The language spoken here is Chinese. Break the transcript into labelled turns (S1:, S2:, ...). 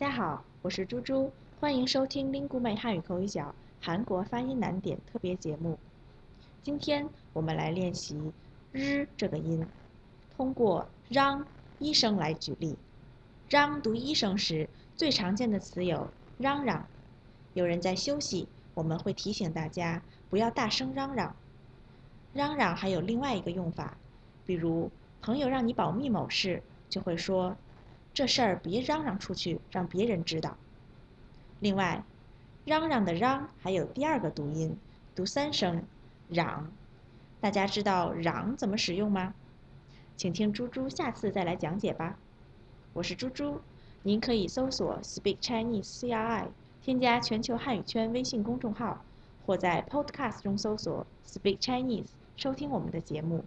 S1: 大家好，我是猪猪，欢迎收听 Lingume 汉语口语角韩国发音难点特别节目。今天我们来练习日这个音，通过让医生来举例。让读医生时，最常见的词有嚷嚷。有人在休息，我们会提醒大家不要大声嚷嚷。嚷嚷还有另外一个用法，比如朋友让你保密某事，就会说。这事儿别嚷嚷出去，让别人知道。另外，嚷嚷的嚷还有第二个读音，读三声，嚷。大家知道嚷怎么使用吗？请听猪猪下次再来讲解吧。我是猪猪，您可以搜索 Speak Chinese CRI，添加全球汉语圈微信公众号，或在 Podcast 中搜索 Speak Chinese，收听我们的节目。